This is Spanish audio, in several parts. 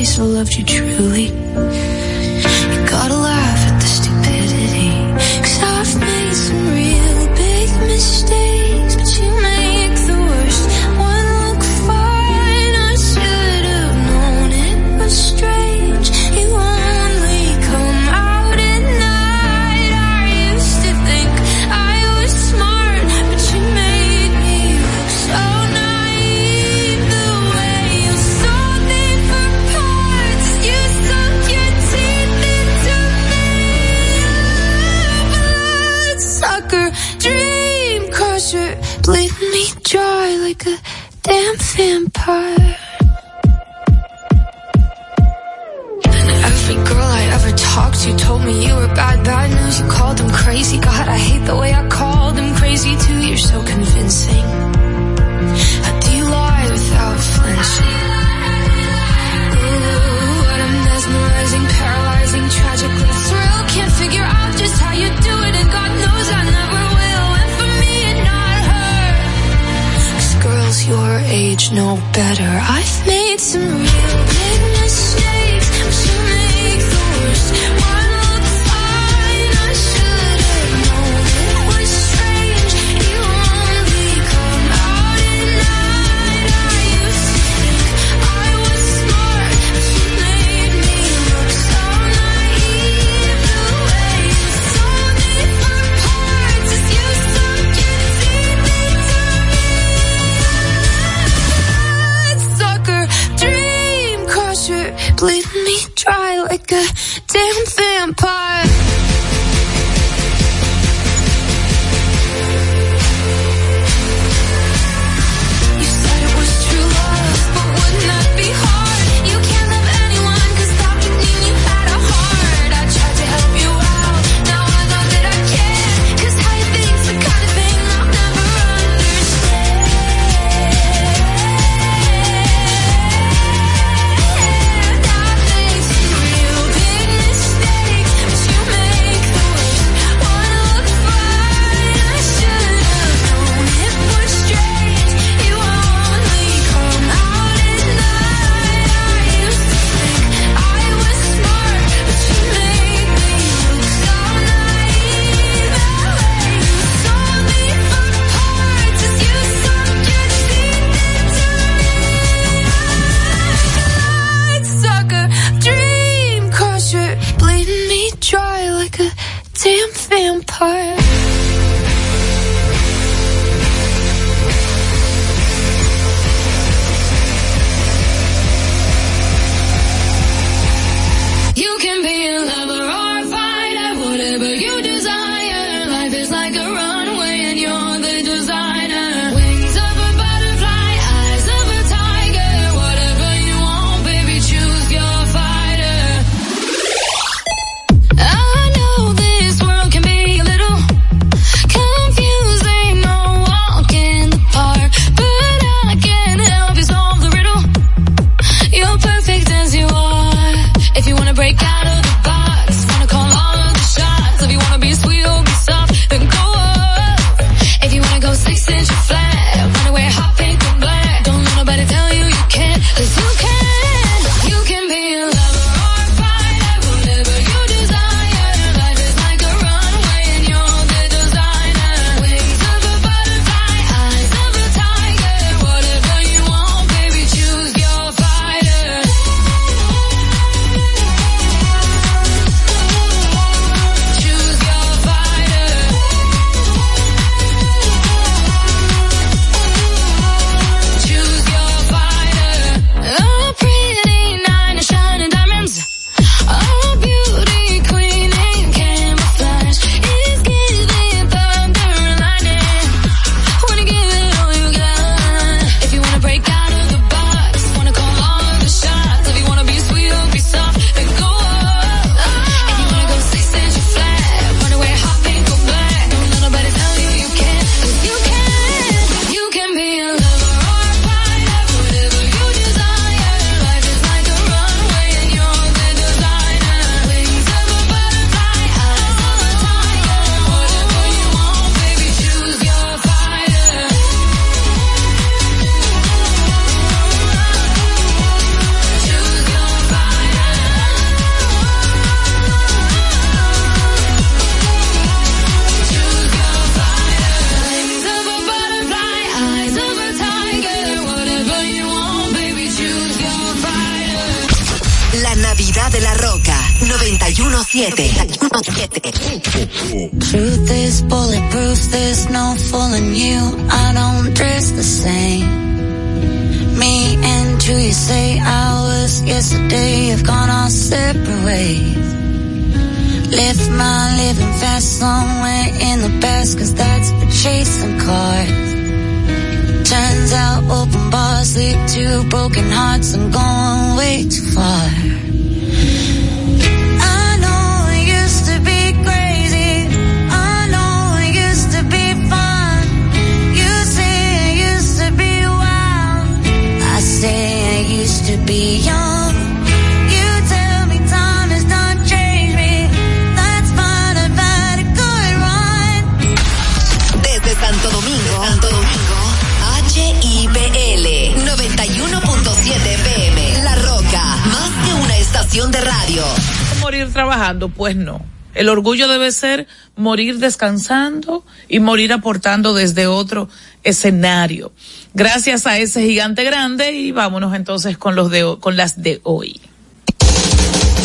days I loved you truly. damn vampire. Every girl I ever talked to told me you were bad, bad news. You called them crazy. God, I hate the way I called them crazy too. You're so convincing. How do you lie without flinching? Ooh, what a mesmerizing, paralyzing, tragic your age no better. I've made some real big mistakes. like a damn vampire. De radio. Morir trabajando, pues no. El orgullo debe ser morir descansando y morir aportando desde otro escenario. Gracias a ese gigante grande y vámonos entonces con los de con las de hoy.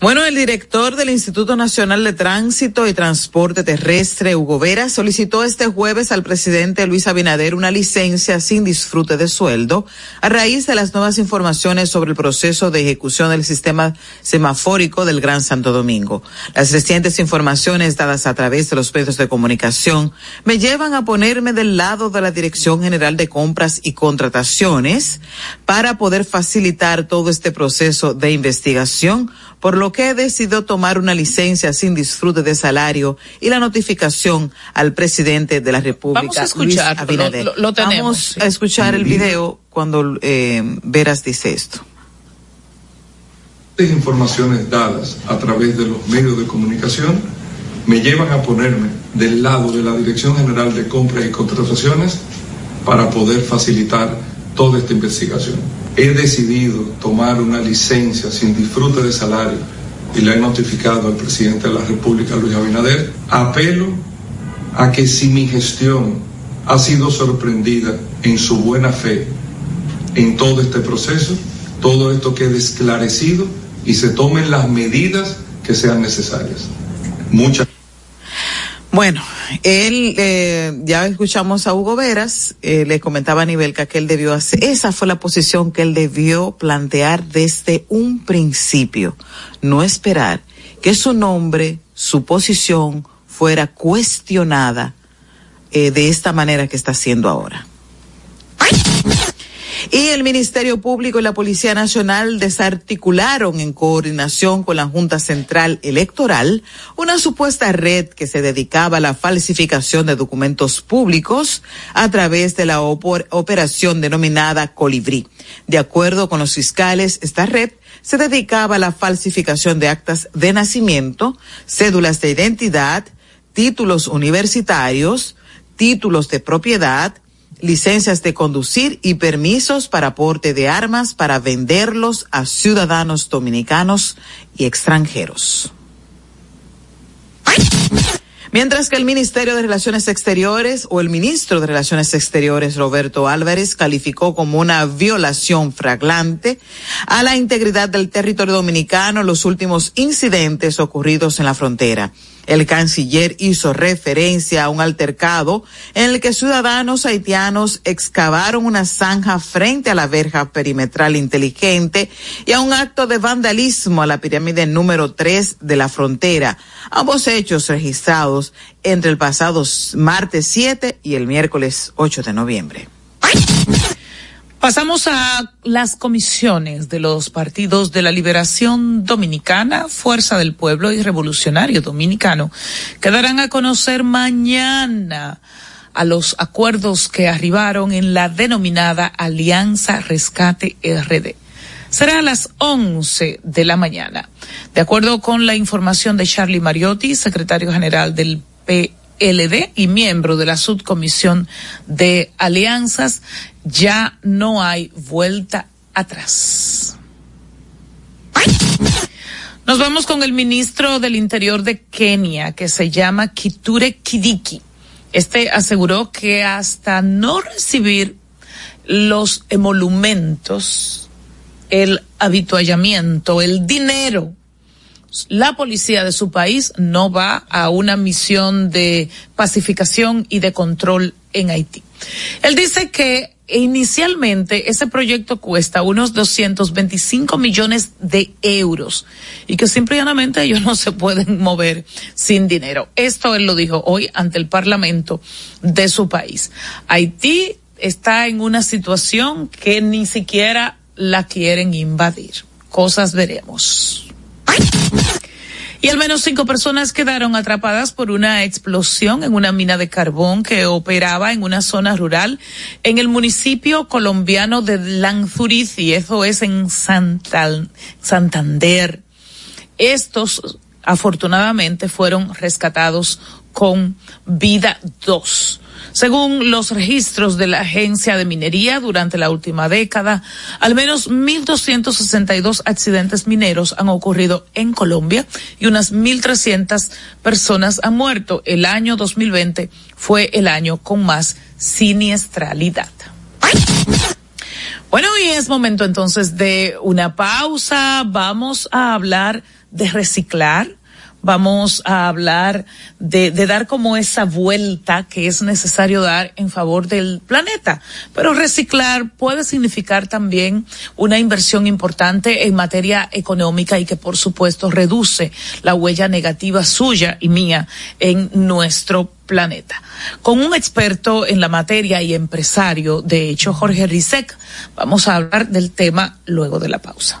Bueno, el director del Instituto Nacional de Tránsito y Transporte Terrestre, Hugo Vera, solicitó este jueves al presidente Luis Abinader una licencia sin disfrute de sueldo a raíz de las nuevas informaciones sobre el proceso de ejecución del sistema semafórico del Gran Santo Domingo. Las recientes informaciones dadas a través de los medios de comunicación me llevan a ponerme del lado de la Dirección General de Compras y Contrataciones para poder facilitar todo este proceso de investigación por lo que decidió tomar una licencia sin disfrute de salario y la notificación al presidente de la República. Vamos a escuchar, Lo, tenemos, Vamos a escuchar el video cuando eh, Veras dice esto. Las informaciones dadas a través de los medios de comunicación me llevan a ponerme del lado de la Dirección General de Compras y Contrataciones para poder facilitar toda esta investigación he decidido tomar una licencia sin disfrute de salario y le he notificado al presidente de la República, Luis Abinader, apelo a que si mi gestión ha sido sorprendida en su buena fe en todo este proceso, todo esto quede esclarecido y se tomen las medidas que sean necesarias. Muchas bueno, él, eh, ya escuchamos a Hugo Veras, eh, le comentaba a Nivelca que él debió hacer, esa fue la posición que él debió plantear desde un principio, no esperar que su nombre, su posición fuera cuestionada eh, de esta manera que está haciendo ahora. Y el Ministerio Público y la Policía Nacional desarticularon en coordinación con la Junta Central Electoral una supuesta red que se dedicaba a la falsificación de documentos públicos a través de la operación denominada Colibrí. De acuerdo con los fiscales, esta red se dedicaba a la falsificación de actas de nacimiento, cédulas de identidad, títulos universitarios, títulos de propiedad, licencias de conducir y permisos para aporte de armas para venderlos a ciudadanos dominicanos y extranjeros. Mientras que el Ministerio de Relaciones Exteriores o el ministro de Relaciones Exteriores, Roberto Álvarez, calificó como una violación fraglante a la integridad del territorio dominicano los últimos incidentes ocurridos en la frontera. El canciller hizo referencia a un altercado en el que ciudadanos haitianos excavaron una zanja frente a la verja perimetral inteligente y a un acto de vandalismo a la pirámide número 3 de la frontera. Ambos hechos registrados entre el pasado martes 7 y el miércoles 8 de noviembre. Pasamos a las comisiones de los partidos de la Liberación Dominicana, Fuerza del Pueblo y Revolucionario Dominicano, que darán a conocer mañana a los acuerdos que arribaron en la denominada Alianza Rescate RD. Será a las 11 de la mañana. De acuerdo con la información de Charlie Mariotti, secretario general del P LD y miembro de la subcomisión de alianzas, ya no hay vuelta atrás. Nos vamos con el ministro del Interior de Kenia, que se llama Kiture Kidiki. Este aseguró que hasta no recibir los emolumentos, el habituallamiento, el dinero la policía de su país no va a una misión de pacificación y de control en Haití. Él dice que inicialmente ese proyecto cuesta unos 225 millones de euros y que simplemente ellos no se pueden mover sin dinero. Esto él lo dijo hoy ante el Parlamento de su país. Haití está en una situación que ni siquiera la quieren invadir. Cosas veremos. Y al menos cinco personas quedaron atrapadas por una explosión en una mina de carbón que operaba en una zona rural en el municipio colombiano de Lanzuriz y eso es en Santander. Estos afortunadamente fueron rescatados con vida dos. Según los registros de la Agencia de Minería, durante la última década, al menos 1.262 accidentes mineros han ocurrido en Colombia y unas 1.300 personas han muerto. El año 2020 fue el año con más siniestralidad. Bueno, y es momento entonces de una pausa. Vamos a hablar de reciclar vamos a hablar de, de, dar como esa vuelta que es necesario dar en favor del planeta. Pero reciclar puede significar también una inversión importante en materia económica y que por supuesto reduce la huella negativa suya y mía en nuestro planeta. Con un experto en la materia y empresario, de hecho Jorge Rizek, vamos a hablar del tema luego de la pausa.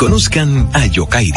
Conozcan a Yokairi.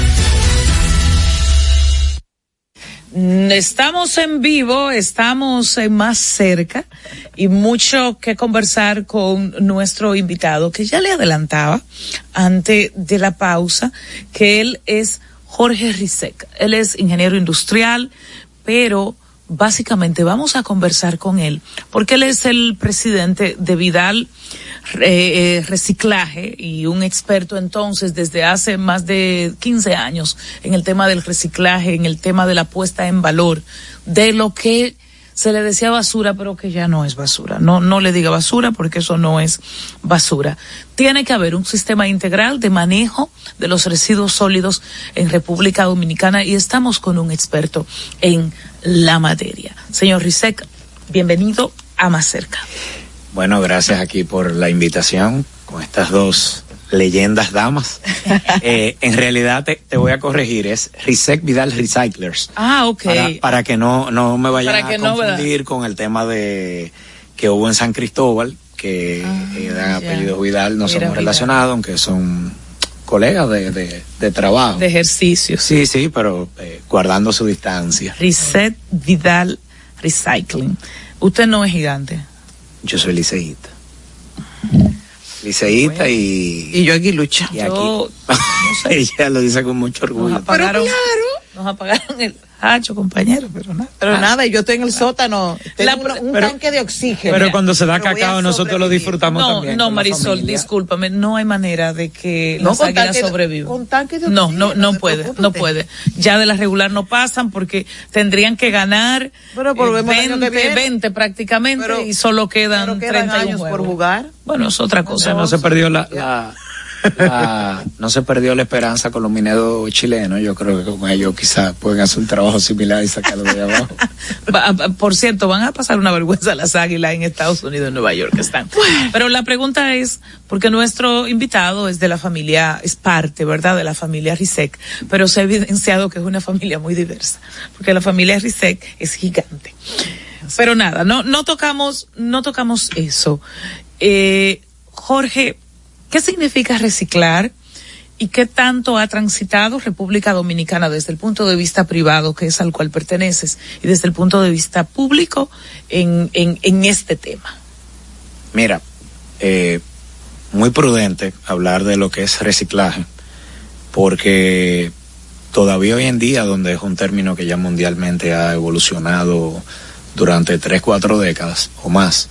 Estamos en vivo, estamos más cerca y mucho que conversar con nuestro invitado que ya le adelantaba antes de la pausa que él es Jorge Rizek. Él es ingeniero industrial, pero básicamente vamos a conversar con él porque él es el presidente de Vidal eh, reciclaje y un experto entonces desde hace más de 15 años en el tema del reciclaje, en el tema de la puesta en valor de lo que se le decía basura, pero que ya no es basura. No, no le diga basura porque eso no es basura. Tiene que haber un sistema integral de manejo de los residuos sólidos en República Dominicana y estamos con un experto en la materia. Señor Rizek, bienvenido a Más Cerca. Bueno, gracias aquí por la invitación con estas dos leyendas damas. eh, en realidad te, te, voy a corregir, es Risec Vidal Recyclers. Ah, ok. Para, para que no, no me vayan a confundir no, con el tema de que hubo en San Cristóbal, que ah, eh, dan apellidos Vidal, no Mira, somos relacionados, aunque son colegas de, de, de, trabajo. De ejercicio. Sí, sí, pero eh, guardando su distancia. Reset Vidal Recycling. Usted no es gigante. Yo soy liceísta. Liceísta y... Y yo aquí lucha. Y aquí. No sé. Ella lo dice con mucho orgullo. Nos apagaron, pero claro. Nos apagaron el hacho, compañero, pero nada. Pero ah. nada, yo estoy en el sótano, tengo la, un, un pero, tanque de oxígeno. Pero cuando se da cacao nosotros lo disfrutamos no, también. No, Marisol, discúlpame, no hay manera de que no, las águilas sobrevivan. Con tanque de oxígeno. No, no, no puede, no puede. Ya de la regular no pasan porque tendrían que ganar pero eh, 20, 20 prácticamente pero, y solo quedan, pero quedan 31 años juegos. por jugar. Bueno, es otra cosa. No se perdió la, la la, no se perdió la esperanza con los mineros chilenos. Yo creo que con ellos quizás pueden hacer un trabajo similar y sacarlo de abajo. Por cierto, van a pasar una vergüenza las águilas en Estados Unidos, en Nueva York están. Pero la pregunta es, porque nuestro invitado es de la familia, es parte, ¿verdad?, de la familia Rizek, pero se ha evidenciado que es una familia muy diversa, porque la familia Rizek es gigante. Pero nada, no, no tocamos, no tocamos eso. Eh, Jorge, ¿Qué significa reciclar? ¿Y qué tanto ha transitado República Dominicana desde el punto de vista privado, que es al cual perteneces, y desde el punto de vista público en, en, este tema? Mira, eh, muy prudente hablar de lo que es reciclaje, porque todavía hoy en día, donde es un término que ya mundialmente ha evolucionado durante tres, cuatro décadas o más,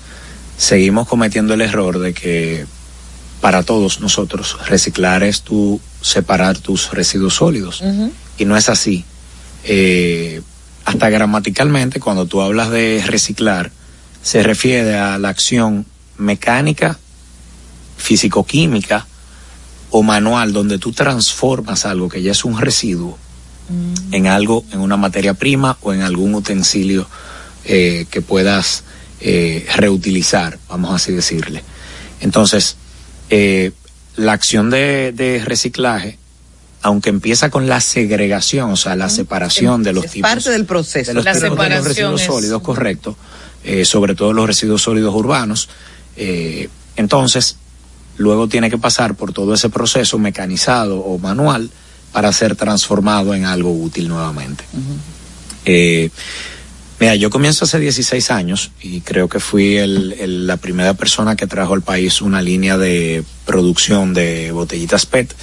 seguimos cometiendo el error de que para todos nosotros. Reciclar es tu separar tus residuos sólidos. Uh -huh. Y no es así. Eh, hasta gramaticalmente, cuando tú hablas de reciclar, se refiere a la acción mecánica, físico-química o manual, donde tú transformas algo que ya es un residuo uh -huh. en algo, en una materia prima o en algún utensilio eh, que puedas eh, reutilizar, vamos así decirle. Entonces, eh, la acción de, de, reciclaje, aunque empieza con la segregación, o sea, la separación de los es tipos. parte del proceso. De los, la tipos de los residuos es... sólidos, correcto. Eh, sobre todo los residuos sólidos urbanos. Eh, entonces, luego tiene que pasar por todo ese proceso mecanizado o manual para ser transformado en algo útil nuevamente. Uh -huh. Mira, yo comienzo hace 16 años y creo que fui el, el, la primera persona que trajo al país una línea de producción de botellitas PET,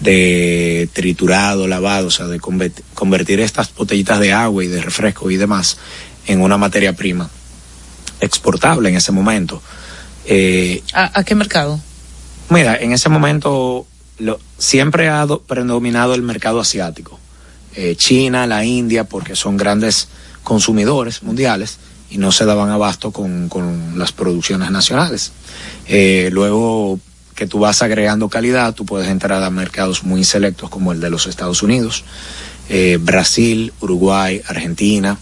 de triturado, lavado, o sea, de convertir estas botellitas de agua y de refresco y demás en una materia prima exportable en ese momento. Eh, ¿A, ¿A, qué mercado? Mira, en ese momento lo, siempre ha do, predominado el mercado asiático. Eh, China, la India, porque son grandes consumidores mundiales y no se daban abasto con, con las producciones nacionales. Eh, luego que tú vas agregando calidad, tú puedes entrar a mercados muy selectos como el de los Estados Unidos, eh, Brasil, Uruguay, Argentina,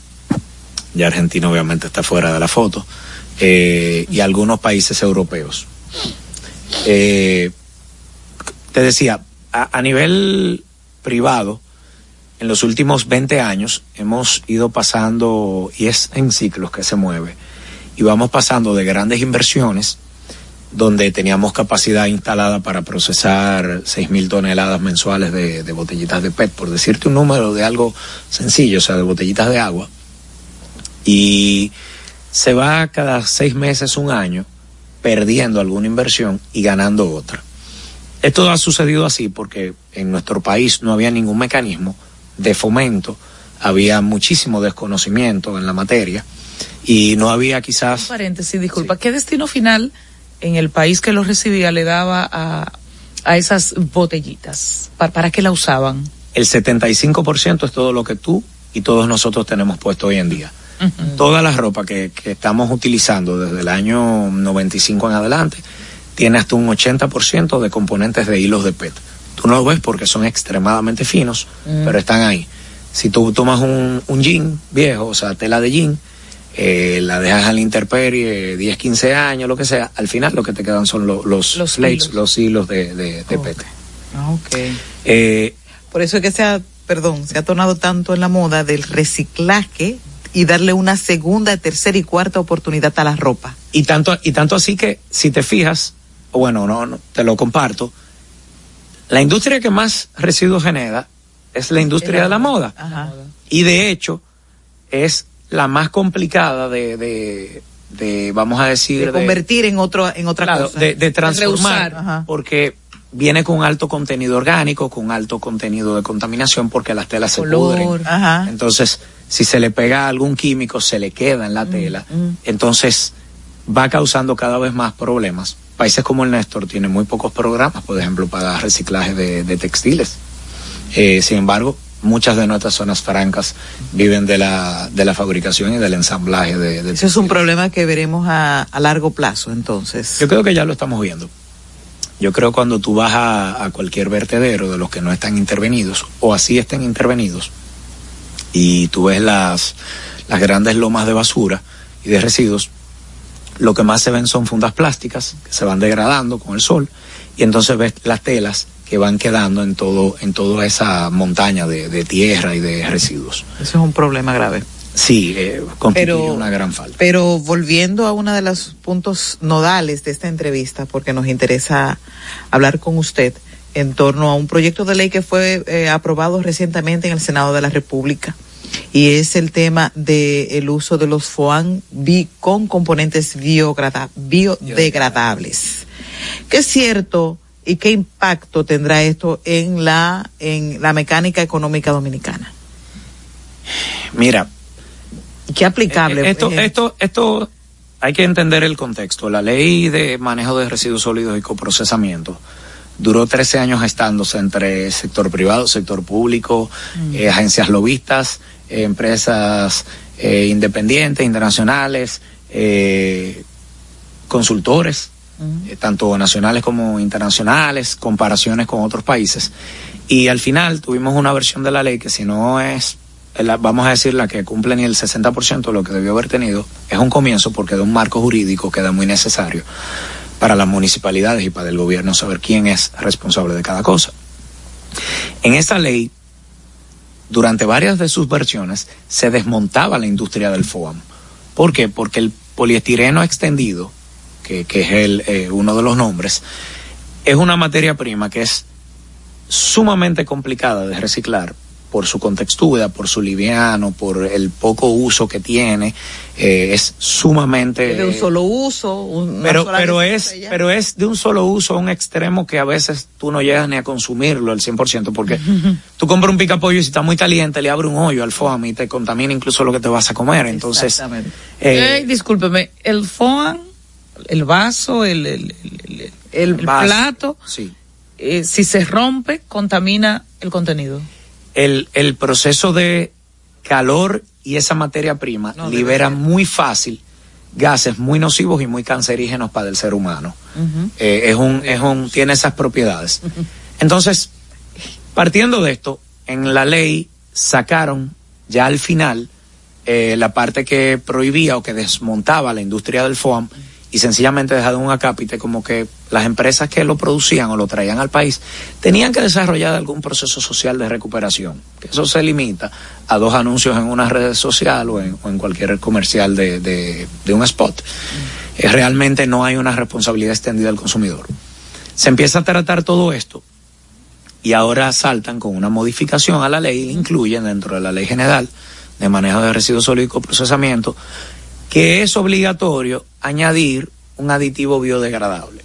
ya Argentina obviamente está fuera de la foto, eh, y algunos países europeos. te decía, a, a nivel privado, en los últimos 20 años hemos ido pasando, y es en ciclos que se mueve, y vamos pasando de grandes inversiones donde teníamos capacidad instalada para procesar 6.000 toneladas mensuales de, de, botellitas de PET, por decirte un número de algo sencillo, o sea, de botellitas de agua. Y se va cada seis meses, un año, perdiendo alguna inversión y ganando otra. Esto ha sucedido así porque en nuestro país no había ningún mecanismo de fomento, había muchísimo desconocimiento en la materia y no había quizás... Un paréntesis, disculpa, sí. ¿qué destino final en el país que lo recibía le daba a, a esas botellitas? ¿Para, ¿Para qué la usaban? El 75% es todo lo que tú y todos nosotros tenemos puesto hoy en día. Uh -huh. Toda la ropa que, que, estamos utilizando desde el año 95 en adelante tiene hasta un 80% de componentes de hilos de PET. Tú no lo ves porque son extremadamente finos, -huh. pero están ahí. Si tú tomas un, un jean viejo, o sea, tela de jean, eh, la dejas al interperie 10, 15 años, lo que sea, al final lo que te quedan son lo, los, los hilos. los hilos de, de, de Oh. PET. Ah, ok. Eh, Por eso es que se ha, perdón, se ha tornado tanto en la moda del reciclaje y darle una segunda, tercera y cuarta oportunidad a la ropa. y tanto, y tanto así que, si te fijas, o bueno, no, no, te lo comparto, la industria que más residuos genera es la industria de la moda. Ajá. Y de hecho, es la más complicada de, de, de vamos a decir, De convertir en otro, en otra Claro, cosa. de, de transformar, reusar. Porque viene con alto contenido orgánico, con alto contenido de contaminación, porque las telas se pudren. Ajá. Entonces, si se le pega algún químico, se le queda en la tela. mm. Entonces, va causando cada vez más problemas. Países como el Néstor tienen muy pocos programas, por ejemplo, para reciclaje de, de textiles. Eh, sin embargo, muchas de nuestras zonas francas viven de la, de la fabricación y del ensamblaje de, de Eso es un problema que veremos a, a largo plazo, entonces. Yo creo que ya lo estamos viendo. Yo creo cuando tú vas a, a cualquier vertedero de los que no están intervenidos, o así estén intervenidos, y tú ves las, las grandes lomas de basura y de residuos, lo que más se ven son fundas plásticas que se van degradando con el sol, y entonces ves las telas que van quedando en todo, en toda esa montaña de, de tierra y de residuos. Eso es un problema grave. Sí, eh, constituye Pero- una gran falta. Pero volviendo a uno de los puntos nodales de esta entrevista, porque nos interesa hablar con usted en torno a un proyecto de ley que fue eh, aprobado recientemente en el Senado de la República y es el tema del uso de los FOAN bi- con componentes biodegradables. ¿Qué es cierto y qué impacto tendrá esto en la en la mecánica económica dominicana? Mira, ¿Y qué aplicable? Eh, Esto, eh, esto, esto hay que entender el contexto. La ley de manejo de residuos sólidos y coprocesamiento duró 13 años gestándose entre sector privado, sector público, eh, agencias lobistas, eh, empresas eh, independientes, internacionales, eh, consultores, eh, tanto nacionales como internacionales, comparaciones con otros países. Y al final tuvimos una versión de la ley que si no es, la- vamos a decir, la que cumple ni el 60% de lo que debió haber tenido, es un comienzo porque de un marco jurídico queda muy necesario para las municipalidades y para el gobierno saber quién es responsable de cada cosa. En esa ley, durante varias de sus versiones, se desmontaba la industria del FOAM. ¿Por qué? Porque el poliestireno extendido, que, que es el, eh, uno de los nombres, es una materia prima que es sumamente complicada de reciclar por su contextura, por su liviano, por el poco uso que tiene, eh, es sumamente... de un solo uso, un- Pero, pero es, pero es de un solo uso a un extremo que a veces tú no llegas ni a consumirlo al 100%, porque tú compras un picapollo y si está muy caliente le abre un hoyo al foam y te contamina incluso lo que te vas a comer. Entonces, Exactamente. eh, discúlpeme, el foam, el vaso, el, el, el- el- el vaso, plato, sí. eh, si se rompe, contamina el contenido. El, el proceso de calor y esa materia prima No, libera muy fácil gases muy nocivos y muy cancerígenos para el ser humano. Eh, es un, es un, tiene esas propiedades. Entonces, partiendo de esto, en la ley sacaron ya al final eh, la parte que prohibía o que desmontaba la industria del foam y sencillamente dejaron un acápite como que las empresas que lo producían o lo traían al país tenían que desarrollar algún proceso social de recuperación. Que eso se limita a dos anuncios en una red social o en, cualquier comercial de, de- un spot. eh, realmente no hay una responsabilidad extendida del consumidor. Se empieza a tratar todo esto y ahora saltan con una modificación a la ley, incluyen dentro de la ley general de manejo de residuos sólidos y procesamiento, que es obligatorio añadir un aditivo biodegradable.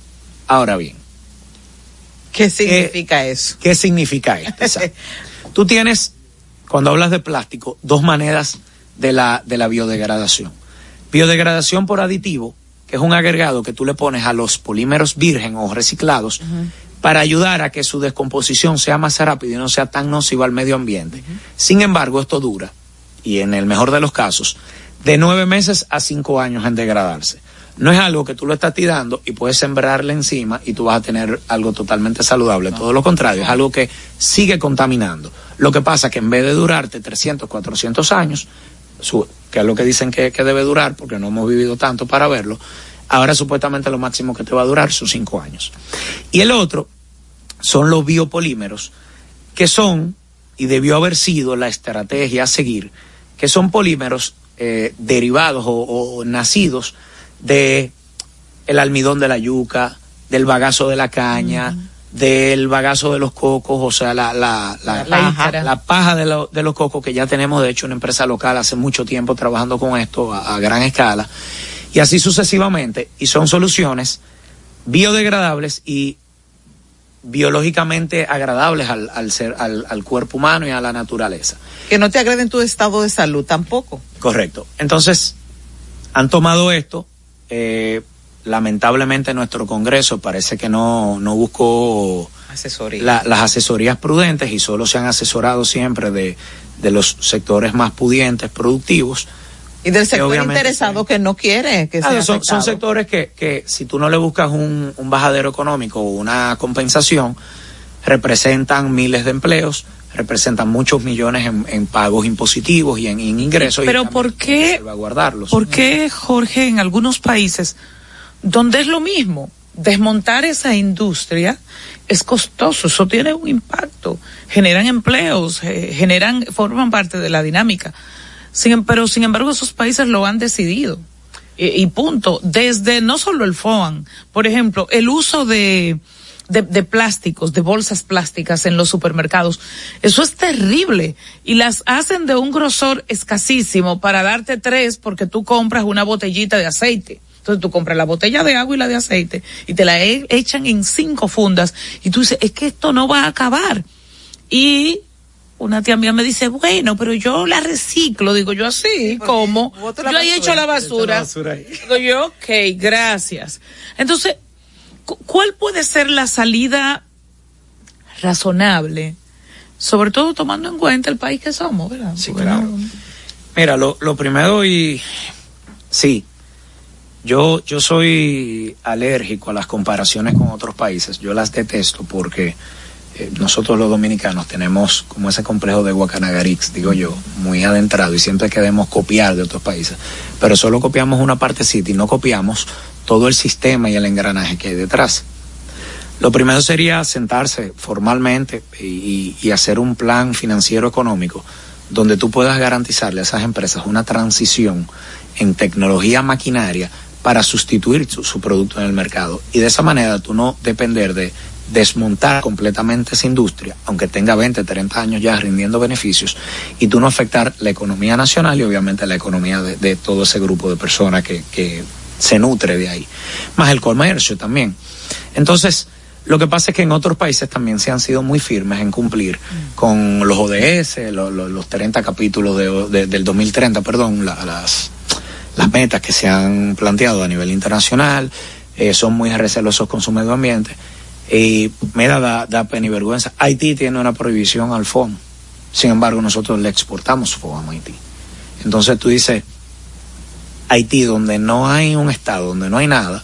Ahora bien, ¿qué significa eso? ¿Qué significa esto? Tú tienes, cuando hablas de plástico, dos maneras de la, de la biodegradación. Biodegradación por aditivo, que es un agregado que tú le pones a los polímeros virgen o reciclados para ayudar a que su descomposición sea más rápida y no sea tan nociva al medio ambiente. Sin embargo, esto dura, y en el mejor de los casos, de nueve meses a cinco años en degradarse. No es algo que tú lo estás tirando y puedes sembrarle encima y tú vas a tener algo totalmente saludable. Todo lo contrario, es algo que sigue contaminando. Lo que pasa es que en vez de durarte 300, 400 años, su, que es lo que dicen que, que, debe durar, porque no hemos vivido tanto para verlo, ahora supuestamente lo máximo que te va a durar son 5 años. Y el otro son los biopolímeros, que son, y debió haber sido la estrategia a seguir, que son polímeros eh, derivados o, o, nacidos de el almidón de la yuca, del bagazo de la caña, uh -huh. del bagazo de los cocos, o sea, la, la, la, la paja, la paja de, lo, de, los cocos, que ya tenemos de hecho una empresa local hace mucho tiempo trabajando con esto a, a gran escala, y así sucesivamente, y son soluciones biodegradables y biológicamente agradables al, al ser, al, al, cuerpo humano y a la naturaleza. Que no te agreden tu estado de salud tampoco. Correcto. Entonces, han tomado esto, eh, lamentablemente nuestro Congreso parece que no, no buscó. La, las asesorías prudentes y solo se han asesorado siempre de, de los sectores más pudientes, productivos. Y del sector interesado que no quiere que claro, sea son, son, sectores que, que si tú no le buscas un, un bajadero económico o una compensación, representan miles de empleos, representan muchos millones en, en pagos impositivos y en, en ingresos. Pero y ¿por qué? Salvaguardarlos. ¿Por qué, Jorge, en algunos países donde es lo mismo, desmontar esa industria es costoso, eso tiene un impacto, generan empleos, eh, generan, forman parte de la dinámica. Sin, pero sin embargo esos países lo han decidido. Y, y punto. Desde no solo el FOAN, por ejemplo, el uso de, de, de, plásticos, de bolsas plásticas en los supermercados. Eso es terrible. Y las hacen de un grosor escasísimo para darte tres porque tú compras una botellita de aceite. Entonces tú compras la botella de agua y la de aceite y te la e echan en cinco fundas y tú dices, es que esto no va a acabar. Y una tía mía me dice, bueno, pero yo la reciclo, digo yo así, como yo ahí echo la basura. La basura digo yo, ok, gracias. Entonces, ¿cuál puede ser la salida razonable? Sobre todo tomando en cuenta el país que somos, ¿verdad? Sí, Porque claro. No... Mira, lo, lo primero y sí, yo, yo soy alérgico a las comparaciones con otros países. Yo las detesto porque eh, nosotros los dominicanos tenemos como ese complejo de Guacanagarix, digo yo, muy adentrado y siempre queremos copiar de otros países. Pero solo copiamos una partecita y no copiamos todo el sistema y el engranaje que hay detrás. Lo primero sería sentarse formalmente y, y hacer un plan financiero económico donde tú puedas garantizarle a esas empresas una transición en tecnología maquinaria para sustituir su, su, producto en el mercado. Y de esa manera tú no depender de desmontar completamente esa industria, aunque tenga 20, 30 años ya rindiendo beneficios, y tú no afectar la economía nacional y obviamente la economía de, de todo ese grupo de personas que, que, se nutre de ahí, más el comercio también. Entonces, lo que pasa es que en otros países también se han sido muy firmes en cumplir mm. con los ODS, los, los, los 30 capítulos de, de, del 2030, perdón, la, las, las metas que se han planteado a nivel internacional, eh, son muy recelosos con su medio ambiente. Y mira, da, da pena y vergüenza. Haití tiene una prohibición al FOM. Sin embargo, nosotros le exportamos FOM a Haití. Entonces tú dices, Haití, donde no hay un estado, donde no hay nada,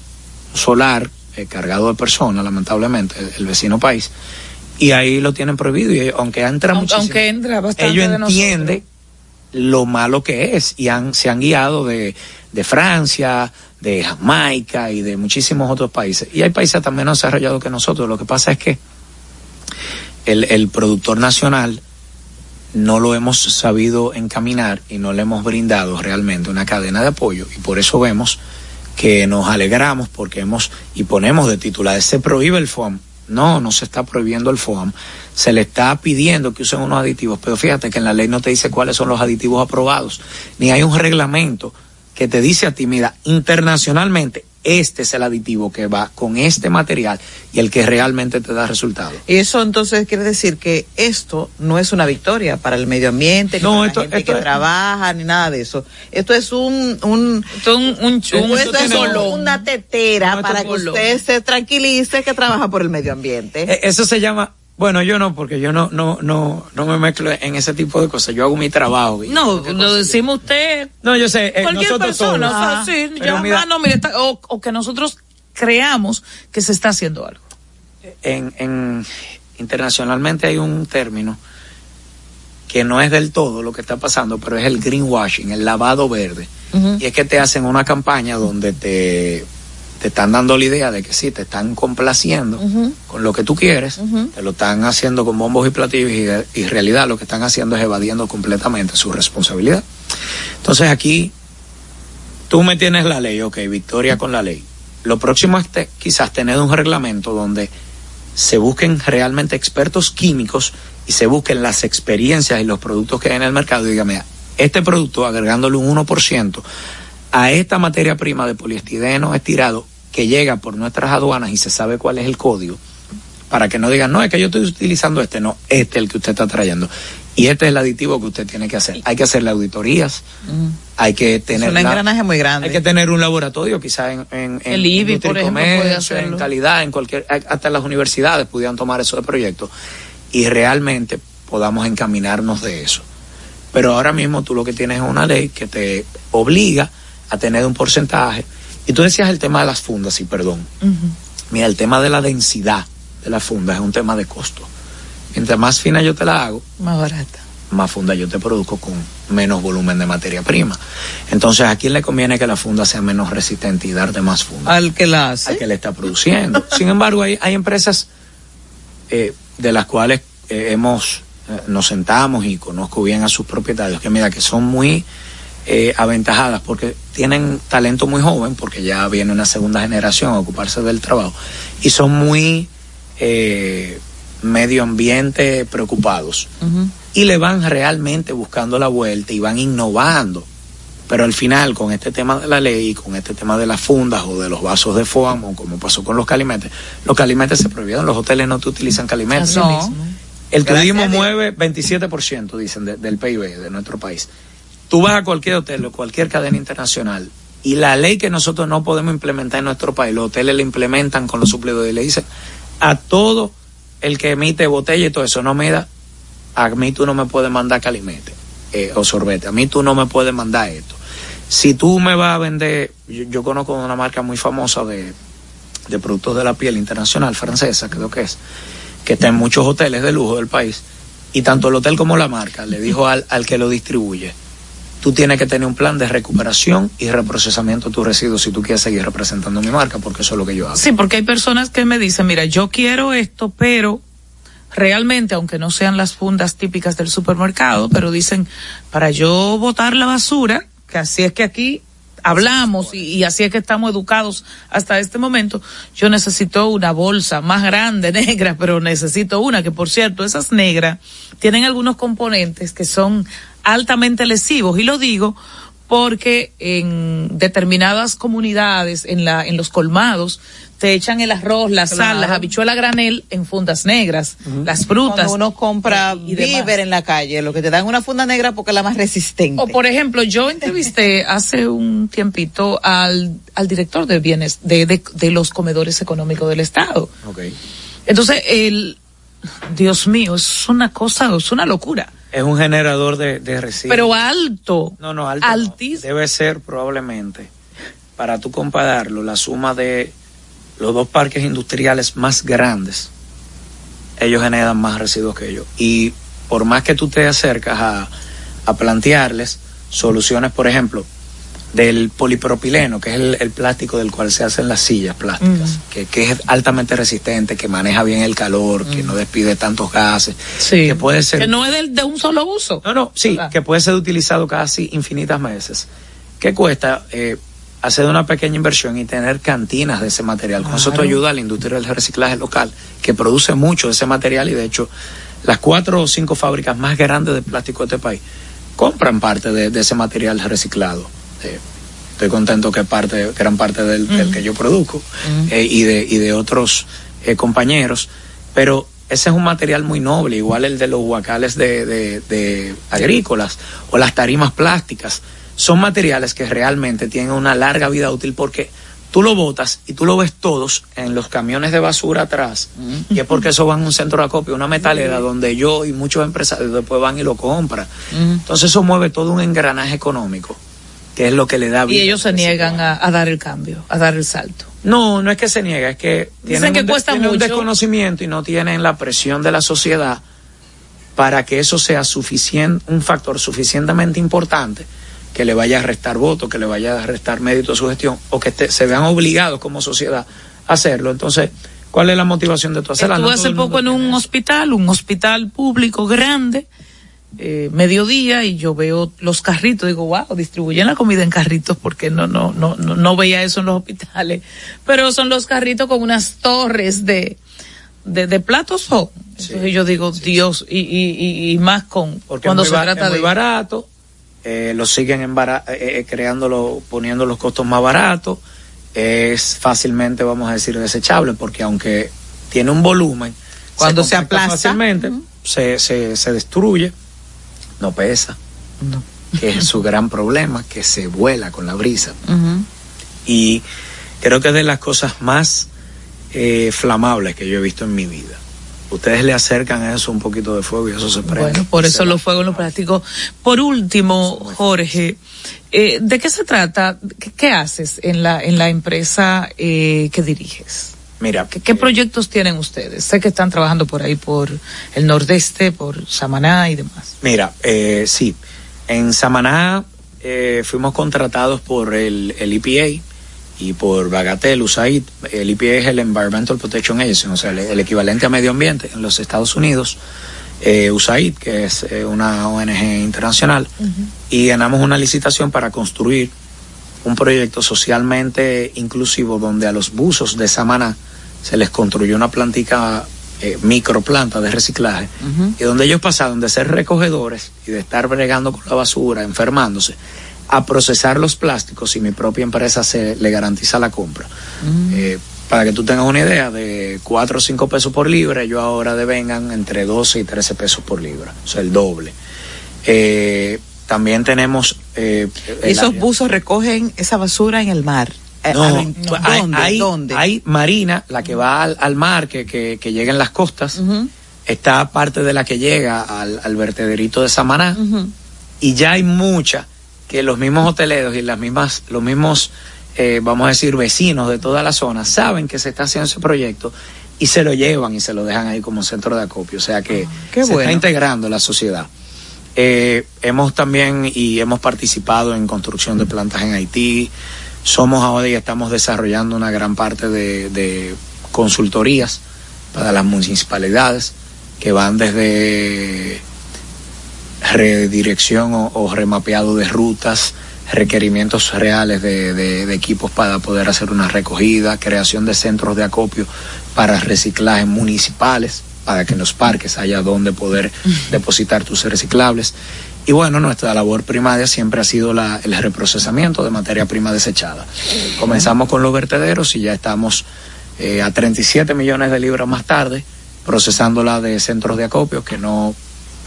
solar, eh, cargado de personas, lamentablemente, el, el, vecino país, y ahí lo tienen prohibido. Y aunque entra aunque, muchísimo, aunque entra bastante ellos entienden lo malo que es y han, se han guiado de, de Francia, de Jamaica y de muchísimos otros países. Y hay países también más desarrollados que nosotros. Lo que pasa es que el, el, productor nacional no lo hemos sabido encaminar y no le hemos brindado realmente una cadena de apoyo y por eso vemos que nos alegramos porque hemos y ponemos de titular, se prohíbe el FOAM. No, no se está prohibiendo el FOAM. Se le está pidiendo que usen unos aditivos, pero fíjate que en la ley no te dice cuáles son los aditivos aprobados, ni hay un reglamento que te dice a ti, mira, internacionalmente este es el aditivo que va con este material y el que realmente te da resultado. Y eso entonces quiere decir que esto no es una victoria para el medio ambiente, no, para esto, la gente esto que es- trabaja, ni nada de eso. Esto es un, un, un, un, esto un- es esto tiene- solo una tetera No, para es que usted se tranquilice que trabaja por el medio ambiente. Eh, Eso se llama, bueno, yo no, porque yo no, no, no, no me mezclo en ese tipo de cosas. Yo hago mi trabajo. y- No, lo decimos usted. No, yo sé, eh, Cualquier nosotros persona, todos. o sea, sí, ya, mira, ah, no, mira, está- o, o que nosotros creamos que se está haciendo algo. en, en- internacionalmente hay un término que no es del todo lo que está pasando, pero es el greenwashing, el lavado verde. Y es que te hacen una campaña donde te, te están dando la idea de que sí, te están complaciendo con lo que tú quieres, te lo están haciendo con bombos y platillos y, y en realidad lo que están haciendo es evadiendo completamente su responsabilidad. Entonces aquí tú me tienes la ley, ok, victoria con la ley. Lo próximo es te- quizás tener un reglamento donde se busquen realmente expertos químicos y se busquen las experiencias y los productos que hay en el mercado y dígame, este producto agregándole un 1% a esta materia prima de poliestireno estirado que llega por nuestras aduanas y se sabe cuál es el código, para que no digan, no, es que yo estoy utilizando este, no, este es el que usted está trayendo. Y este es el aditivo que usted tiene que hacer. Hay que hacerle auditorías, hay que Es tener... un la- engranaje muy grande. hay que tener un laboratorio, quizás en, en, en El IBI, por ejemplo, comercio, en calidad, en cualquier, hasta las universidades pudieran tomar eso de proyecto y realmente podamos encaminarnos de eso. Pero ahora mismo tú lo que tienes es una ley que te obliga a tener un porcentaje. Y tú decías el tema de las fundas, y perdón. Mira, el tema de la densidad de las fundas es un tema de costo. Mientras más fina yo te la hago, Más barata. más funda yo te produzco con menos volumen de materia prima. Entonces, ¿a quién le conviene que la funda sea menos resistente y darte más funda? Al que la hace. Al que le está produciendo. Sin embargo, hay, hay empresas eh, de las cuales eh, hemos eh, nos sentamos y conozco bien a sus propietarios que mira que son muy eh, aventajadas porque tienen talento muy joven porque ya viene una segunda generación a ocuparse del trabajo y son muy eh, medio ambiente preocupados y le van realmente buscando la vuelta y van innovando. Pero al final, con este tema de la ley, con este tema de las fundas o de los vasos de foam, o como pasó con los calimetes, los calimetes se prohibieron, los hoteles no te utilizan calimetes. Mismo. El turismo mueve 27%, dicen, de- del PIB de nuestro país. Tú vas a cualquier hotel o cualquier cadena internacional y la ley que nosotros no podemos implementar en nuestro país, los hoteles la implementan con los suplidores y le dicen a todo el que emite botella y todo eso, no mira, a mí tú no me puedes mandar calimete eh, o sorbete, a mí tú no me puedes mandar esto. Si tú me vas a vender, yo, yo conozco una marca muy famosa de, de productos de la piel internacional, francesa creo que es, que está en muchos hoteles de lujo del país, y tanto el hotel como la marca le dijo al, al que lo distribuye, tú tienes que tener un plan de recuperación y reprocesamiento de tus residuos si tú quieres seguir representando mi marca, porque eso es lo que yo hago. Sí, porque hay personas que me dicen, mira, yo quiero esto, pero realmente, aunque no sean las fundas típicas del supermercado, pero dicen, para yo botar la basura, que así es que aquí hablamos y, y así es que estamos educados hasta este momento, yo necesito una bolsa más grande, negra, pero necesito una, que por cierto, esas negras tienen algunos componentes que son altamente lesivos, y lo digo porque en determinadas comunidades, en la, en los colmados, te echan el arroz, la sal, Claro. las habichuelas granel en fundas negras, las frutas. Cuando uno compra y- y en la calle, lo que te dan una funda negra porque es la más resistente. O por ejemplo, yo entrevisté hace un tiempito al, al director de bienes de, de, de los comedores económicos del Estado. Okay. Entonces, el, Dios mío, es una cosa, es una locura. Es un generador de, de residuos. Pero alto. No, no, alto. no. Altísimo. Debe ser probablemente, para tú compararlo, la suma de los dos parques industriales más grandes. Ellos generan más residuos que ellos. Y por más que tú te acercas a, a plantearles soluciones, por ejemplo, del polipropileno, que es el, el plástico del cual se hacen las sillas plásticas, que, que es altamente resistente, que maneja bien el calor, que no despide tantos gases, Sí. que puede ser Que no es del- de, un solo uso. no, no, sí, ¿Verdad? que puede ser utilizado casi infinitas veces. ¿Qué cuesta? Eh, hacer una pequeña inversión y tener cantinas de ese material. Con eso te ayuda a la industria del reciclaje local, que produce mucho de ese material y de hecho las cuatro o cinco fábricas más grandes de plástico de este país compran parte de, ese material reciclado. Eh, estoy contento que parte, gran parte del, que yo produzco eh, y, de, y de otros eh, compañeros, pero ese es un material muy noble, igual el de los huacales de, de agrícolas o las tarimas plásticas. Son materiales que realmente tienen una larga vida útil porque tú lo botas y tú lo ves todos en los camiones de basura atrás. Y es porque eso van a un centro de acopio, una metalera donde yo y muchos empresarios después van y lo compran. Entonces eso mueve todo un engranaje económico, que es lo que le da vida. Y ellos se niegan a, dar el cambio, a dar el salto. No, no es que se niega, es que tienen, que cuesta mucho. un desconocimiento y no tienen la presión de la sociedad para que eso sea suficiente, un factor suficientemente importante que le vaya a restar votos, que le vaya a restar mérito a su gestión, o que se vean obligados como sociedad a hacerlo. Entonces, ¿cuál es la motivación de tu hacerla? Estuve hace poco en un hospital, un hospital público grande, eh, mediodía, y yo veo los carritos, digo, wow, distribuyen la comida en carritos, porque no, no, no, no, no veía eso en los hospitales. Pero son los carritos con unas torres de, de, platos son. Entonces yo digo, Dios, y, y, y, más con cuando se trata es muy de barato eh, lo siguen en eh, eh, creándolo, poniendo los costos más baratos, es fácilmente, vamos a decir, desechable, porque aunque tiene un volumen, cuando se, aplasta fácilmente, se, se, se, destruye, no pesa, que es su gran problema, que se vuela con la brisa. Y creo que es de las cosas más flamables que yo he visto en mi vida ustedes le acercan a eso un poquito de fuego y eso se prende. Bueno, por eso los fuegos los plásticos. Por último, Jorge, eh, ¿de qué se trata? ¿Qué, haces en la, en la empresa eh, que diriges? Mira. ¿Qué, proyectos tienen ustedes? Sé que están trabajando por ahí, por el nordeste, por Samaná y demás. Mira, eh, sí. En Samaná fuimos contratados por el, el EPA, y por Bagatel, USAID, el EPA es el Environmental Protection Agency, o sea, el, equivalente a medio ambiente en los Estados Unidos, eh, USAID, que es eh, una ONG internacional, y ganamos una licitación para construir un proyecto socialmente inclusivo donde a los buzos de Samaná se les construyó una plantica eh, microplanta de reciclaje y donde ellos pasaron de ser recogedores y de estar bregando con la basura, enfermándose, a procesar los plásticos y mi propia empresa se le garantiza la compra. Eh, para que tú tengas una idea, de 4 o 5 pesos por libra, yo ahora devengan entre 12 y 13 pesos por libra, o sea, el doble. Eh, también tenemos... Eh, ¿Esos buzos recogen esa basura en el mar? No, hay, hay, marina, la que va al, mar, que, que, llega en las costas, está parte de la que llega al, al vertederito de Samaná, y ya hay mucha que los mismos hoteleros y las mismas, los mismos, eh, vamos a decir, vecinos de toda la zona saben que se está haciendo ese proyecto y se lo llevan y se lo dejan ahí como centro de acopio. O sea que ah, se está integrando la sociedad. Eh, hemos también y hemos participado en construcción de plantas en Haití. Somos ahora y estamos desarrollando una gran parte de consultorías para las municipalidades que van desde redirección o, remapeado de rutas, requerimientos reales de, equipos para poder hacer una recogida, creación de centros de acopio para reciclaje municipales, para que en los parques haya donde poder depositar tus reciclables. Y bueno, nuestra labor primaria siempre ha sido la, el reprocesamiento de materia prima desechada. Comenzamos con los vertederos y ya estamos eh, a 37 millones de libras más tarde, procesándola de centros de acopio que no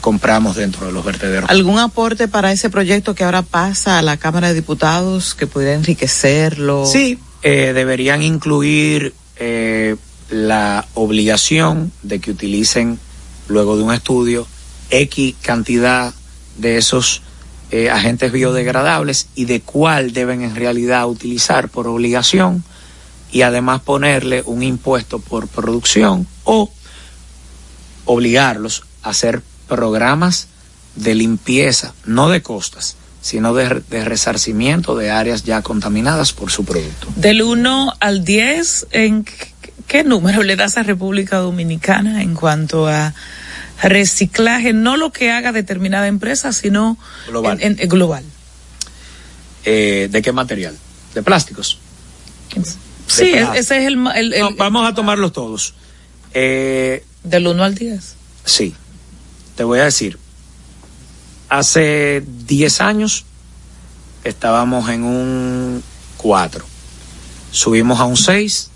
compramos dentro de los vertederos. ¿Algún aporte para ese proyecto que ahora pasa a la Cámara de Diputados que pudiera enriquecerlo? Sí, eh, deberían incluir eh, la obligación de que utilicen, luego de un estudio, X cantidad de esos eh, agentes biodegradables y de cuál deben en realidad utilizar por obligación y además ponerle un impuesto por producción o obligarlos a hacer programas de limpieza, no de costas, sino de, resarcimiento de áreas ya contaminadas por su producto. Del 1 al 10, ¿en qué número le das a República Dominicana en cuanto a reciclaje? No lo que haga determinada empresa, sino global. En, global. Eh, ¿De qué material? de plásticos. Sí, ese es el... el, el no, vamos a tomarlos todos. Eh, del 1 al 10. Sí. Te voy a decir, hace 10 años estábamos en un 4. Subimos a un 6.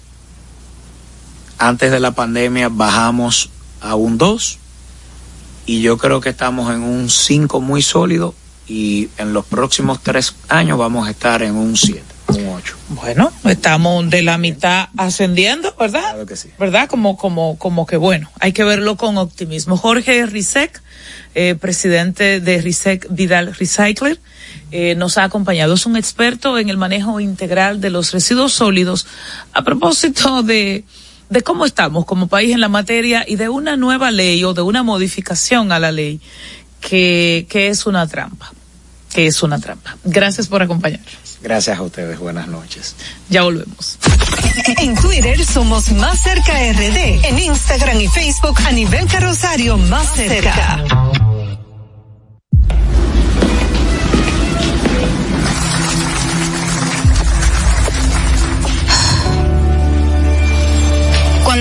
Antes de la pandemia bajamos a un 2. Y yo creo que estamos en un 5 muy sólido. Y en los próximos 3 años vamos a estar en un 7. Un 8. Bueno, estamos de la mitad ascendiendo, ¿verdad? Claro que sí. ¿Verdad? Como, como, como que bueno, hay que verlo con optimismo. Jorge Rizek, eh, presidente de Rizek Vidal Recycler, eh, nos ha acompañado. Es un experto en el manejo integral de los residuos sólidos. A propósito de, de cómo estamos como país en la materia y de una nueva ley o de una modificación a la ley que, que es una trampa. Que es una trampa. Gracias por acompañarnos. Gracias a ustedes. Buenas noches. Ya volvemos. En Twitter somos Más Cerca RD. En Instagram y Facebook a nivel carrosario Más Cerca.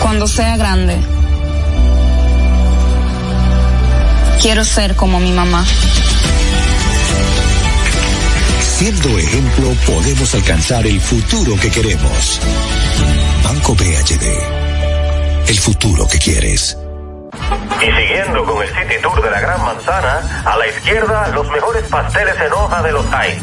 Cuando sea grande, quiero ser como mi mamá. Siendo ejemplo, podemos alcanzar el futuro que queremos. Banco BHD. El futuro que quieres. Y siguiendo con el City Tour de la Gran Manzana, a la izquierda los mejores pasteles en hoja de los Heights.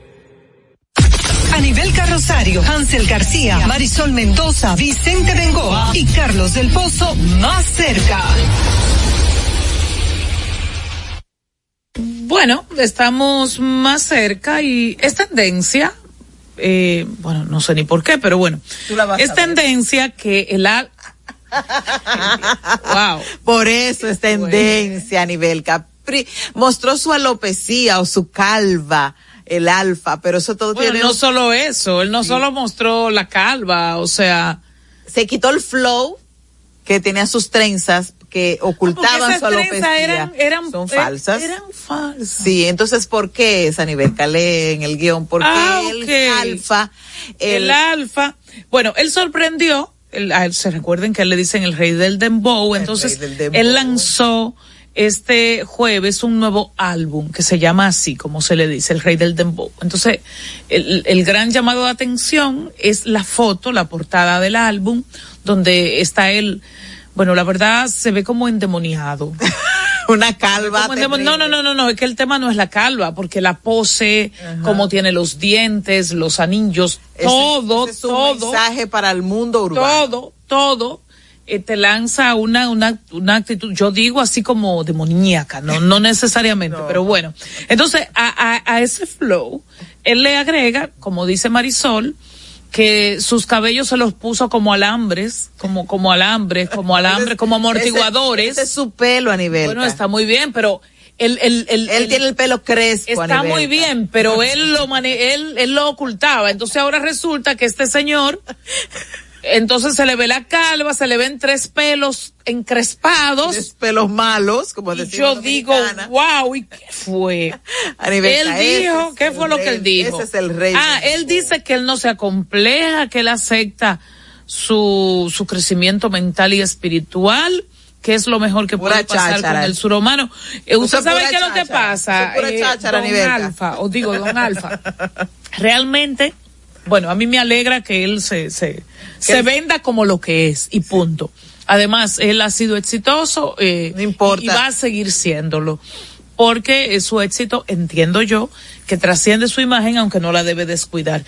A nivel carrosario, Hansel García, Marisol Mendoza, Vicente Bengoa y Carlos del Pozo más cerca. Bueno, estamos más cerca y es tendencia, eh, bueno, no sé ni por qué, pero bueno, es tendencia que el al wow. Por eso es tendencia a nivel Capri. Mostró su alopecia o su calva el alfa, pero eso todo bueno, tiene. no solo eso, él no sí. solo mostró la calva, o sea. Se quitó el flow que tenía sus trenzas que ocultaban su alopecia. Eran, eran, son falsas. Eran falsas. Sí, entonces, ¿por qué es a nivel calé en el guion? Porque ah, el okay. alfa. El, el, alfa. Bueno, él sorprendió. Él, a él se recuerden que él le dicen el rey del dembow, el entonces del dembow. él lanzó este jueves un nuevo álbum que se llama así, como se le dice, el rey del dembow. Entonces, el, el, gran llamado de atención es la foto, la portada del álbum, donde está él, bueno, la verdad se ve como endemoniado. Una calva. No, no, no, no, no, es que el tema no es la calva, porque la pose, como tiene los dientes, los anillos, Ese- todo, ese es un todo, mensaje para el mundo urbano. todo, todo, eh, te lanza una, una, una actitud, yo digo así como demoníaca, no, no necesariamente, pero bueno. Entonces, a, a, a ese flow, él le agrega, como dice Marisol, que sus cabellos se los puso como alambres, como, como alambres, como alambres, como amortiguadores. Ese, ese es su pelo a nivel. Bueno, está muy bien, pero el, el, el, Él tiene el pelo crespo. Está muy bien, pero él lo mane él, él lo ocultaba. Entonces ahora resulta que este señor, entonces se le ve la calva, se le ven tres pelos encrespados. Tres pelos malos, como Y decimos yo digo, wow, ¿y qué fue? Anibelka, él ese dijo, ¿qué fue lo que él dijo? ese es el rey Ah, él dice que él no se acompleja, que él acepta su, su crecimiento mental y espiritual, que es lo mejor que Pura puede pasar cháchara. con el surhumano. Eh, ¿Usted sabe qué es lo que pasa? Eh, don. Alfa, os digo, don Alfa. Realmente, bueno, a mí me alegra que él se, se, se él- venda como lo que es y punto. Además, él ha sido exitoso eh, No importa. y va a seguir siéndolo. Porque eh, su éxito, entiendo yo, que trasciende su imagen, aunque no la debe descuidar.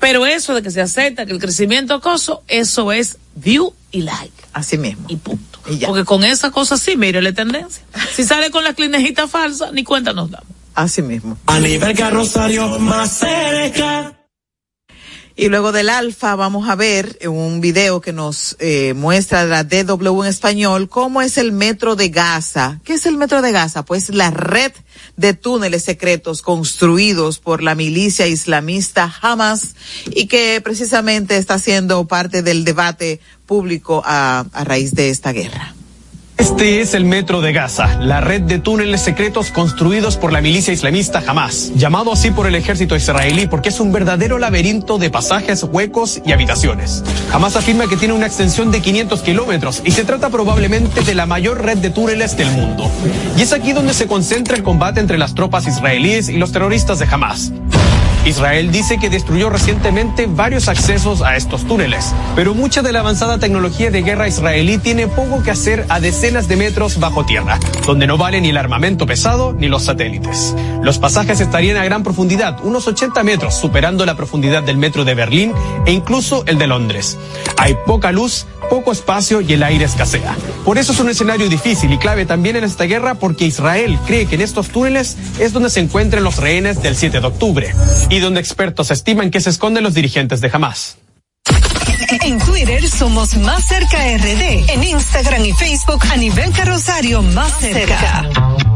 Pero eso de que se acepta que el crecimiento acoso, eso es view y like. Así mismo. Y punto. Y ya. Porque con esa cosa sí, mire la tendencia. Si sale con la clinejita falsa, ni cuenta nos damos. Así mismo. Anibelka Rosario más cerca. Y luego del alfa vamos a ver un video que nos eh, muestra la DW en español cómo es el metro de Gaza. ¿Qué es el metro de Gaza? Pues la red de túneles secretos construidos por la milicia islamista Hamas y que precisamente está siendo parte del debate público a, a raíz de esta guerra. Este es el metro de Gaza, la red de túneles secretos construidos por la milicia islamista Hamas, llamado así por el ejército israelí porque es un verdadero laberinto de pasajes, huecos y habitaciones. Hamas afirma que tiene una extensión de 500 kilómetros y se trata probablemente de la mayor red de túneles del mundo. Y es aquí donde se concentra el combate entre las tropas israelíes y los terroristas de Hamas. Israel dice que destruyó recientemente varios accesos a estos túneles, pero mucha de la avanzada tecnología de guerra israelí tiene poco que hacer a decenas de metros bajo tierra, donde no vale ni el armamento pesado ni los satélites. Los pasajes estarían a gran profundidad, unos 80 metros, superando la profundidad del metro de Berlín e incluso el de Londres. Hay poca luz, poco espacio y el aire escasea. Por eso es un escenario difícil y clave también en esta guerra porque Israel cree que en estos túneles es donde se encuentran los rehenes del 7 de octubre y donde expertos estiman que se esconden los dirigentes de Hamas. En Twitter somos Más Cerca RD. En Instagram y Facebook a nivel Rosario Más Cerca.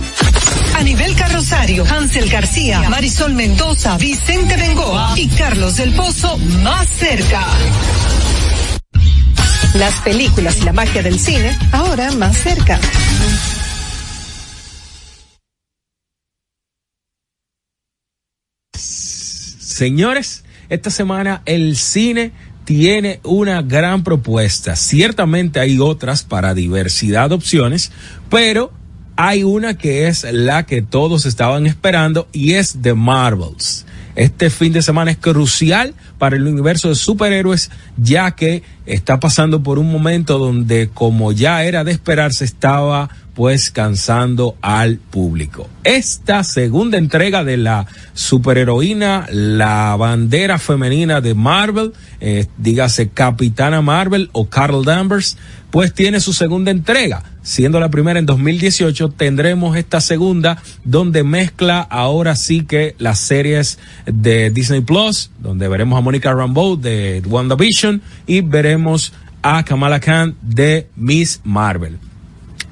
A nivel carrosario, Hansel García, Marisol Mendoza, Vicente Bengoa y Carlos del Pozo más cerca. Las películas y la magia del cine, ahora más cerca. Señores, esta semana el cine tiene una gran propuesta. Ciertamente hay otras para diversidad de opciones, pero hay una que es la que todos estaban esperando y es The Marvels. Este fin de semana es crucial para el universo de superhéroes ya que está pasando por un momento donde como ya era de esperarse estaba pues cansando al público. Esta segunda entrega de la superheroína, la bandera femenina de Marvel, eh, dígase Capitana Marvel o Carol Danvers, pues tiene su segunda entrega. Siendo la primera en 2018, tendremos esta segunda donde mezcla ahora sí que las series de Disney Plus, donde veremos a Monica Rambeau de WandaVision y veremos a Kamala Khan de Miss Marvel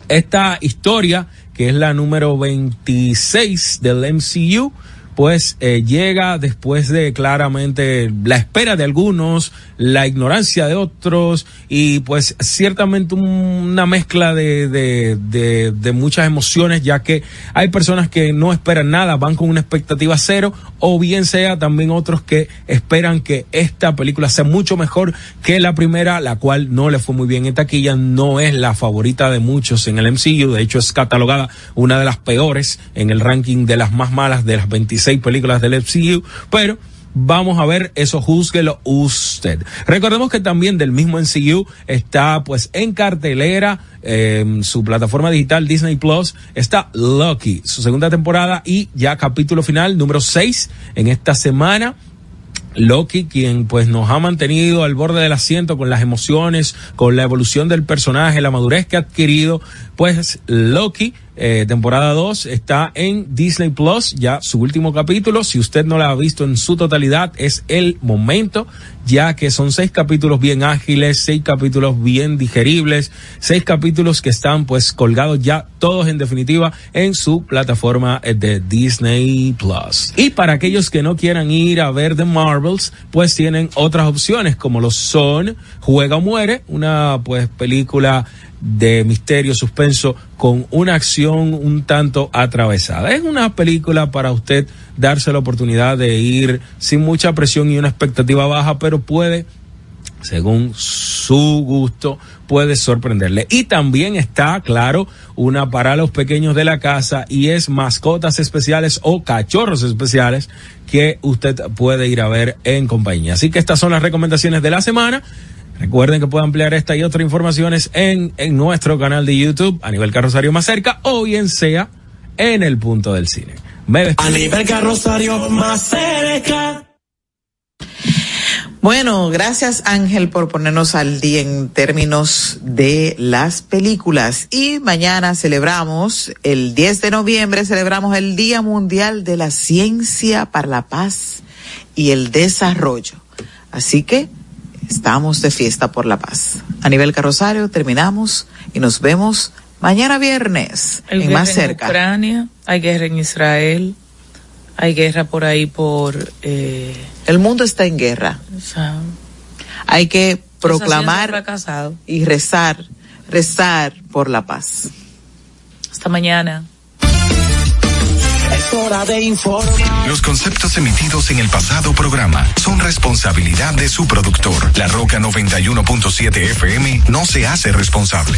esta historia, que es la número 26 del MCU, pues eh, llega después de claramente la espera de algunos, la ignorancia de otros y pues ciertamente una mezcla de, de, de, de, muchas emociones ya que hay personas que no esperan nada, van con una expectativa cero o bien sea también otros que esperan que esta película sea mucho mejor que la primera, la cual no le fue muy bien en taquilla, no es la favorita de muchos en el MCU, de hecho es catalogada una de las peores en el ranking de las más malas de las 26 películas del MCU, pero vamos a ver eso, júzguelo usted. Recordemos que también del mismo MCU está pues en cartelera eh, su plataforma digital Disney Plus está Lucky, su segunda temporada y ya capítulo final número 6 en esta semana. Loki, quien pues nos ha mantenido al borde del asiento con las emociones, con la evolución del personaje, la madurez que ha adquirido, pues Loki eh, temporada 2 está en Disney Plus, ya su último capítulo. Si usted no la ha visto en su totalidad, es el momento, ya que son seis capítulos bien ágiles, seis capítulos bien digeribles, seis capítulos que están pues colgados ya todos en definitiva en su plataforma de Disney Plus. Y para aquellos que no quieran ir a ver The Marvels, pues tienen otras opciones como lo son Juega o Muere, una pues película de misterio, suspenso, con una acción un tanto atravesada. Es una película para usted darse la oportunidad de ir sin mucha presión y una expectativa baja, pero puede, según su gusto, puede sorprenderle. Y también está, claro, una para los pequeños de la casa y es mascotas especiales o cachorros especiales que usted puede ir a ver en compañía. Así que estas son las recomendaciones de la semana. Recuerden que pueden ampliar esta y otras informaciones en, en nuestro canal de YouTube a nivel carrosario más cerca o bien sea en el punto del cine. A nivel carrosario más cerca. Bueno, gracias Ángel por ponernos al día en términos de las películas. Y mañana celebramos, el 10 de noviembre, celebramos el Día Mundial de la Ciencia para la Paz y el Desarrollo. Así que estamos de fiesta por la paz. A nivel carrosario terminamos y nos vemos mañana viernes Hay en más cerca. En Ucrania, hay guerra en Israel, hay guerra por ahí por... Eh, El mundo está en guerra. o sea, Hay que proclamar y rezar, rezar por la paz. Hasta mañana. Es hora de informar. Los conceptos emitidos en el pasado programa son responsabilidad de su productor. La Roca 91.7 FM no se hace responsable.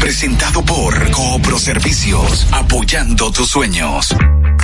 Presentado por Coopro Servicios, apoyando tus sueños.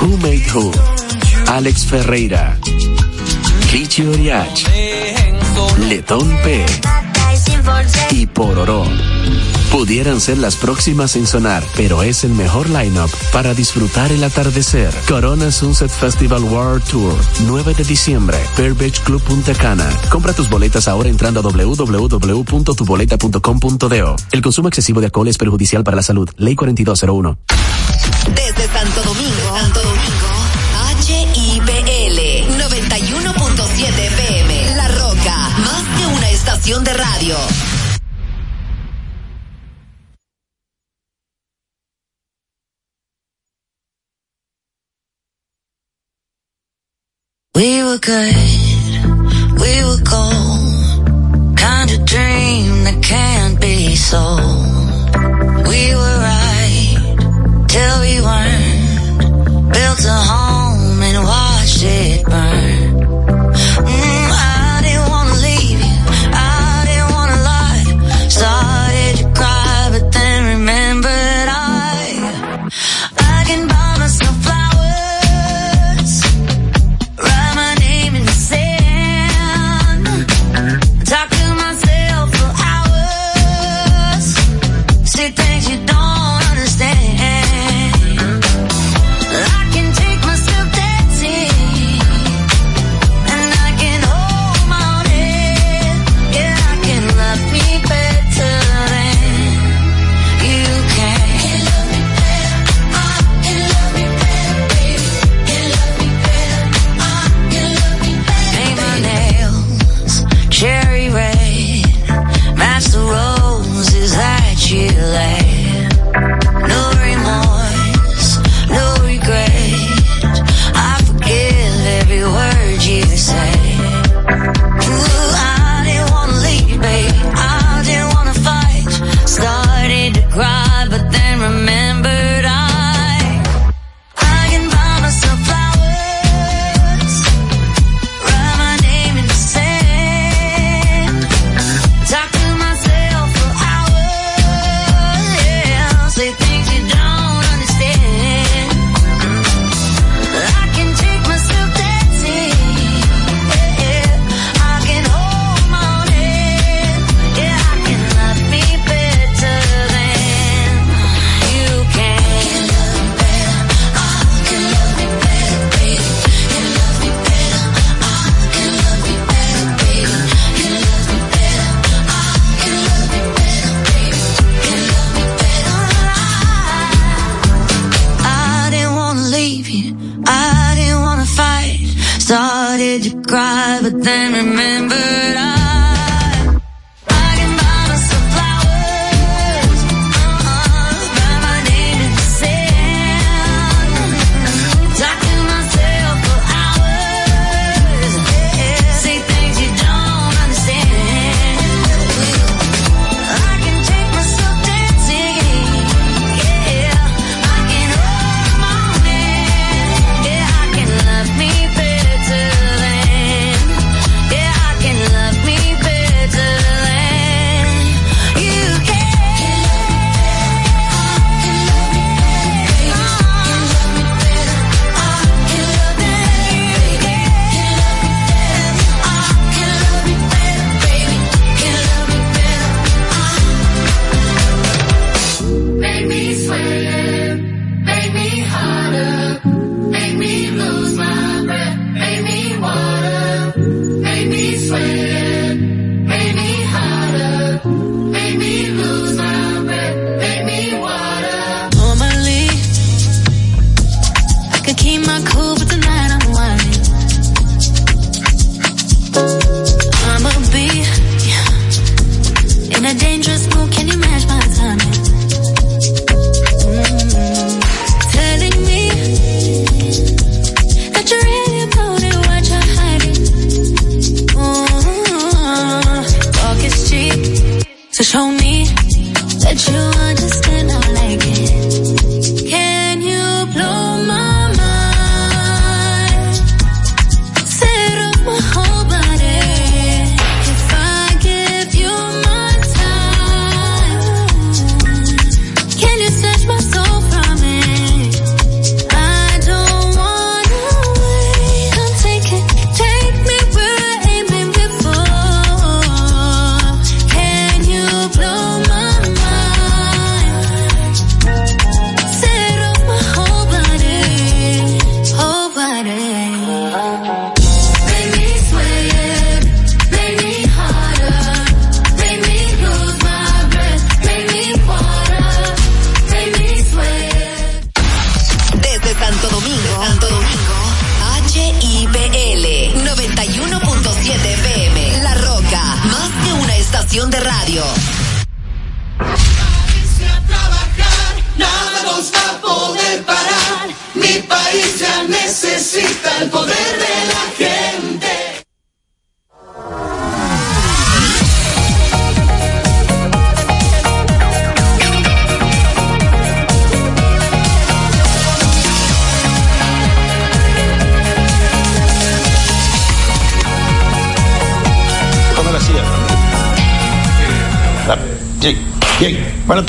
Who Made Who, Alex Ferreira, Richie Oriach, Letón P y Pororó. Pudieran ser las próximas en sonar, pero es el mejor lineup para disfrutar el atardecer. Corona Sunset Festival World Tour, 9 de diciembre, Fair Beach Club Punta Cana. Compra tus boletas ahora entrando a www.tuboleta.com.do. El consumo excesivo de alcohol es perjudicial para la salud. Ley 4201. Desde Santo Domingo, estación de radio. We were good, we were gold. Kind of dream that can't be sold. We were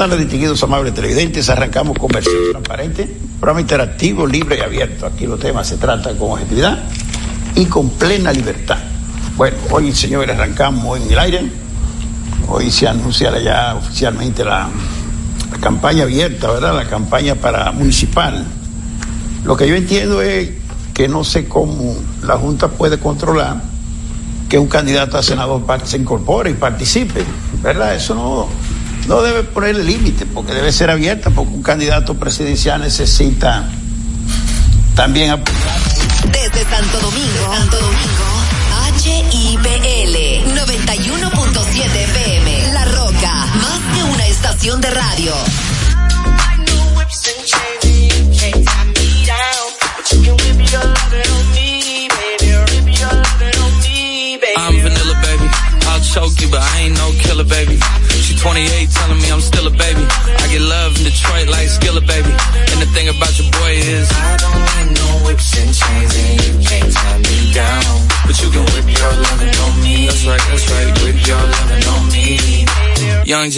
tardes, distinguidos amables televidentes. Arrancamos con versión transparente, programa interactivo, libre y abierto. Aquí los temas se tratan con objetividad y con plena libertad. Bueno, hoy, señores, arrancamos en el aire. Hoy se anuncia ya oficialmente la, campaña abierta, ¿verdad? La campaña para municipal. Lo que yo entiendo es que no sé cómo la Junta puede controlar que un candidato a senador se incorpore y participe, ¿verdad? Eso no, no debe ponerle límite, porque debe ser abierta, porque un candidato presidencial necesita también apoyar. Desde Santo Domingo,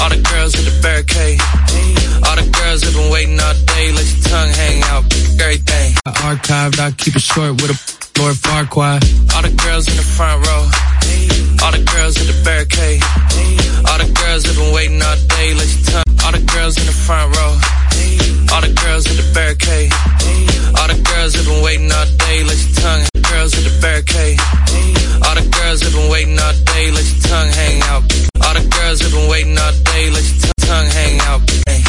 all the girls in the barricade. All the girls have been waiting all day. Let your tongue hang out. Great thing. I archived, I keep it short with a Lord Farquhar. All the girls in the front row. All the girls in the barricade. All the girls have been waiting all day. Let your tongue. All the girls in the front row. All the girls in the barricade. All the girls have been waiting all day. Let your tongue girls at the barricade. All the girls have been waiting all day, let your tongue hang out. All the girls have been waiting all day, let your tongue hang out.